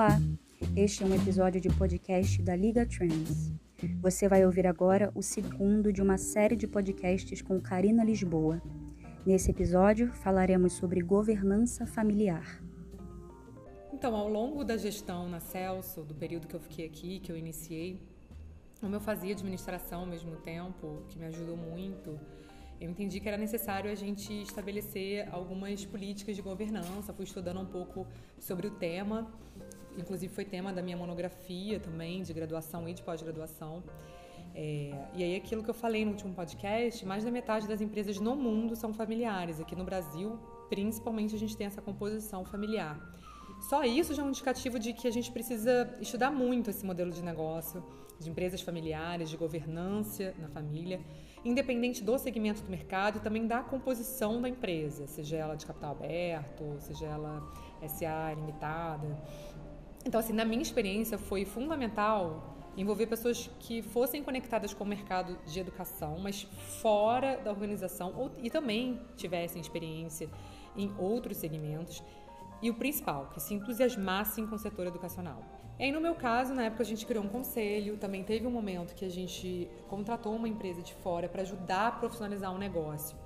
Olá, este é um episódio de podcast da Liga Trends. Você vai ouvir agora o segundo de uma série de podcasts com Karina Lisboa. Nesse episódio, falaremos sobre governança familiar. Então, ao longo da gestão na Celso, do período que eu fiquei aqui, que eu iniciei, como eu fazia administração ao mesmo tempo, que me ajudou muito, eu entendi que era necessário a gente estabelecer algumas políticas de governança. Fui estudando um pouco sobre o tema, inclusive foi tema da minha monografia também, de graduação e de pós-graduação. É, e aí, aquilo que eu falei no último podcast, mais da metade das empresas no mundo são familiares. Aqui no Brasil, principalmente, a gente tem essa composição familiar. Só isso já é um indicativo de que a gente precisa estudar muito esse modelo de negócio, de empresas familiares, de governança na família independente do segmento do mercado e também da composição da empresa, seja ela de capital aberto, seja ela SA limitada. Então, assim, na minha experiência, foi fundamental envolver pessoas que fossem conectadas com o mercado de educação, mas fora da organização, ou, e também tivessem experiência em outros segmentos. E o principal, que se entusiasmassem com o setor educacional. E aí, no meu caso, na época a gente criou um conselho, também teve um momento que a gente contratou uma empresa de fora para ajudar a profissionalizar o um negócio.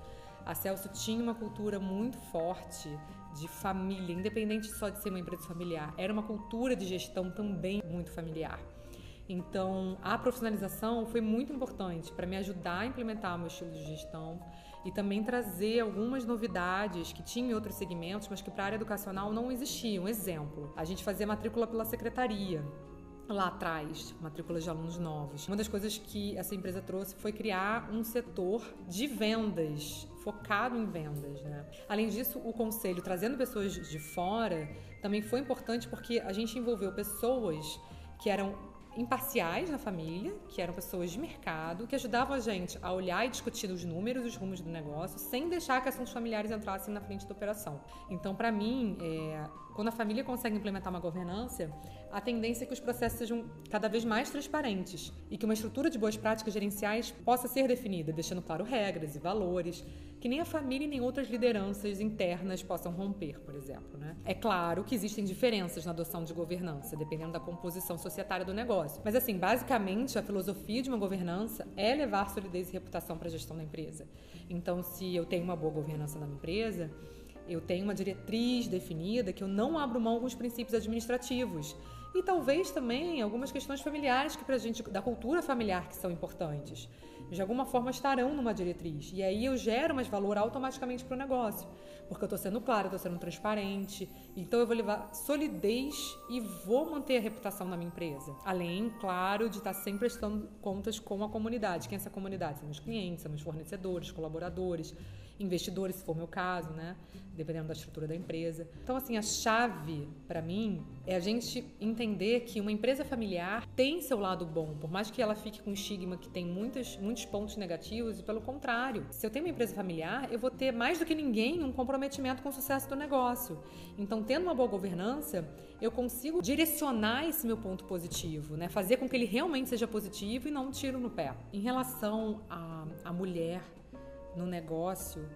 A Celso tinha uma cultura muito forte de família, independente só de ser uma empresa familiar, era uma cultura de gestão também muito familiar. Então, a profissionalização foi muito importante para me ajudar a implementar o meu estilo de gestão e também trazer algumas novidades que tinham em outros segmentos, mas que para a área educacional não existiam. Exemplo, a gente fazia matrícula pela secretaria lá atrás, matrículas de alunos novos. Uma das coisas que essa empresa trouxe foi criar um setor de vendas, focado em vendas. Né? Além disso, o conselho, trazendo pessoas de fora, também foi importante porque a gente envolveu pessoas que eram imparciais na família, que eram pessoas de mercado, que ajudavam a gente a olhar e discutir os números, os rumos do negócio, sem deixar que assuntos familiares entrassem na frente da operação. Então, para mim, é, quando a família consegue implementar uma governança, a tendência é que os processos sejam cada vez mais transparentes e que uma estrutura de boas práticas gerenciais possa ser definida, deixando claro regras e valores, que nem a família e nem outras lideranças internas possam romper, por exemplo. Né? É claro que existem diferenças na adoção de governança, dependendo da composição societária do negócio. Mas, assim, basicamente, a filosofia de uma governança é levar solidez e reputação para a gestão da empresa. Então, se eu tenho uma boa governança na minha empresa, eu tenho uma diretriz definida que eu não abro mão os princípios administrativos. E talvez também algumas questões familiares que para gente, da cultura familiar, que são importantes. De alguma forma estarão numa diretriz. E aí eu gero mais valor automaticamente para o negócio. Porque eu estou sendo claro, estou sendo transparente. Então eu vou levar solidez e vou manter a reputação na minha empresa. Além, claro, de estar sempre prestando contas com a comunidade. Quem é essa comunidade? São meus clientes, são meus fornecedores, colaboradores investidores, se for o meu caso, né? Dependendo da estrutura da empresa. Então, assim, a chave para mim é a gente entender que uma empresa familiar tem seu lado bom, por mais que ela fique com um estigma que tem muitos, muitos pontos negativos, e pelo contrário, se eu tenho uma empresa familiar, eu vou ter mais do que ninguém um comprometimento com o sucesso do negócio. Então, tendo uma boa governança, eu consigo direcionar esse meu ponto positivo, né? Fazer com que ele realmente seja positivo e não um tiro no pé. Em relação à, à mulher no negócio,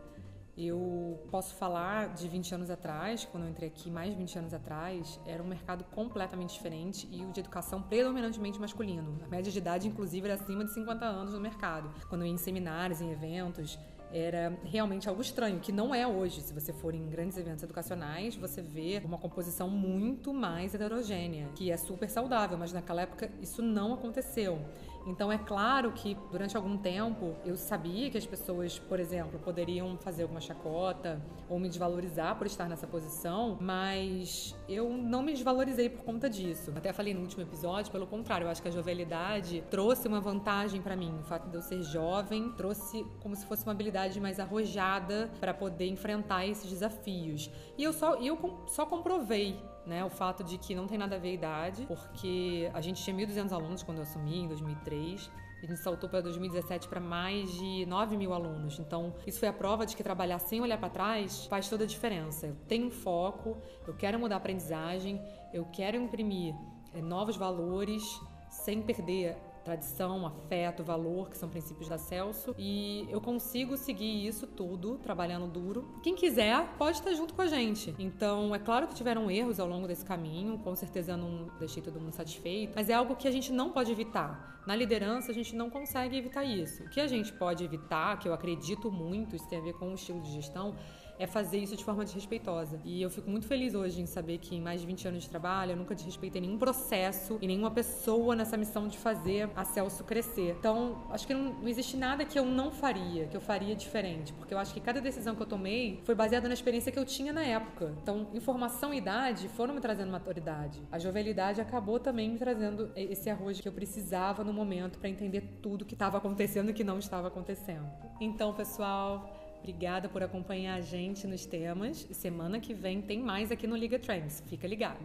eu posso falar de 20 anos atrás, quando eu entrei aqui, mais de 20 anos atrás, era um mercado completamente diferente e o de educação predominantemente masculino. A média de idade, inclusive, era acima de 50 anos no mercado. Quando eu ia em seminários, em eventos, era realmente algo estranho, que não é hoje. Se você for em grandes eventos educacionais, você vê uma composição muito mais heterogênea, que é super saudável, mas naquela época isso não aconteceu. Então é claro que durante algum tempo eu sabia que as pessoas, por exemplo, poderiam fazer alguma chacota ou me desvalorizar por estar nessa posição, mas eu não me desvalorizei por conta disso. Até falei no último episódio, pelo contrário, eu acho que a jovialidade trouxe uma vantagem para mim. O fato de eu ser jovem trouxe como se fosse uma habilidade mais arrojada para poder enfrentar esses desafios. E eu só eu só comprovei né? O fato de que não tem nada a ver a idade, porque a gente tinha 1.200 alunos quando eu assumi, em 2003. A gente saltou para 2017 para mais de 9 mil alunos. Então, isso foi a prova de que trabalhar sem olhar para trás faz toda a diferença. Eu tenho foco, eu quero mudar a aprendizagem, eu quero imprimir é, novos valores sem perder tradição, afeto, valor, que são princípios da Celso. E eu consigo seguir isso tudo, trabalhando duro. Quem quiser, pode estar junto com a gente. Então, é claro que tiveram erros ao longo desse caminho, com certeza não deixei todo mundo satisfeito, mas é algo que a gente não pode evitar. Na liderança, a gente não consegue evitar isso. O que a gente pode evitar, que eu acredito muito, isso tem a ver com o estilo de gestão, é fazer isso de forma desrespeitosa. E eu fico muito feliz hoje em saber que em mais de 20 anos de trabalho eu nunca desrespeitei nenhum processo e nenhuma pessoa nessa missão de fazer a Celso crescer. Então, acho que não, não existe nada que eu não faria, que eu faria diferente, porque eu acho que cada decisão que eu tomei foi baseada na experiência que eu tinha na época. Então, informação e idade foram me trazendo maturidade. A jovialidade acabou também me trazendo esse arroz que eu precisava no momento para entender tudo que estava acontecendo e que não estava acontecendo. Então, pessoal, Obrigada por acompanhar a gente nos temas. Semana que vem tem mais aqui no Liga Trends. Fica ligado.